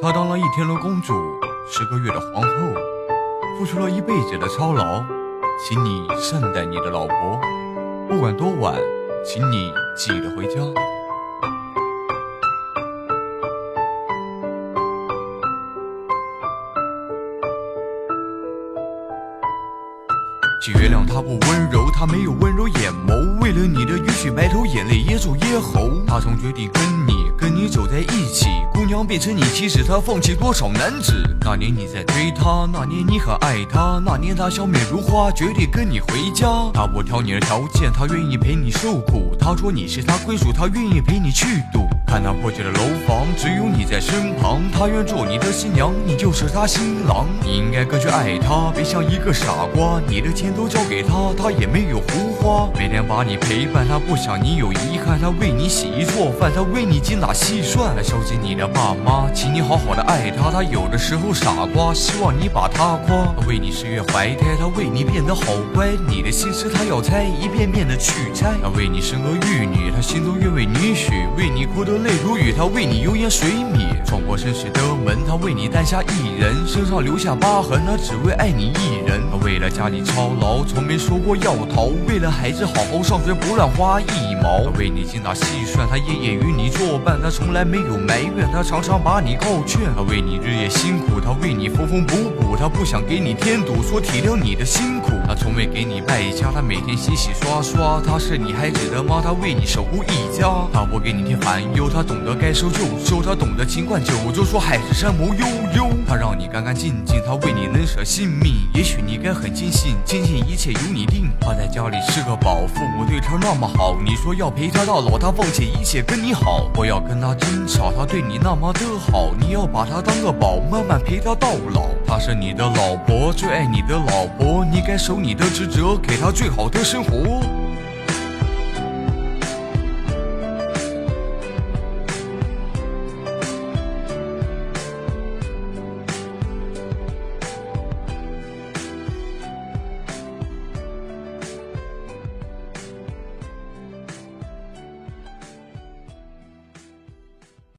她当了一天的公主，十个月的皇后，付出了一辈子的操劳，请你善待你的老婆，不管多晚，请你记得回家。请原谅他不温柔，他没有温柔眼眸，为了你的允许白头，眼泪噎住咽喉。他从决定跟你你走在一起，姑娘变成你，即使她放弃多少男子。那年你在追她，那年你很爱她，那年她笑面如花，绝对跟你回家。她不挑你的条件，她愿意陪你受苦。她说你是她归属，她愿意陪你去赌。看那破旧的楼房，只有你在身旁。他愿做你的新娘，你就是他新郎。你应该更去爱他，别像一个傻瓜。你的钱都交给他，他也没有胡花。每天把你陪伴，他不想你有遗憾。他为你洗衣做饭，他为你精打细算。他孝敬你的爸妈，请你好好的爱他。他有的时候傻瓜，希望你把他夸。他为你十月怀胎，他为你变得好乖。你的心思他要猜，一遍遍的去猜。他为你生儿育女，他心中愿为你许，为你哭得。泪如雨，他为你油盐水米；闯过生死的门，他为你诞下一人，身上留下疤痕，他只为爱你一人。他为了家里操劳，从没说过要逃；为了孩子好好上学，不乱花一毛。他为你精打细算，他夜夜与你作伴，他从来没有埋怨，他常常把你告劝。他为你日夜辛苦，他为你缝缝补补，他不想给你添堵，说体谅你的辛苦。他从未给你败家，他每天洗洗刷刷，他是你孩子的妈，他为你守护一家。他不给你添烦忧。他懂得该收就收，他懂得勤惯九州，说海誓山盟悠悠。他让你干干净净，他为你能舍性命。也许你该很坚信，坚信一切由你定。他在家里是个宝，父母对他那么好。你说要陪他到老，他放弃一切跟你好。不要跟他争吵，他对你那么的好，你要把他当个宝，慢慢陪他到老。他是你的老婆，最爱你的老婆，你该守你的职责，给他最好的生活。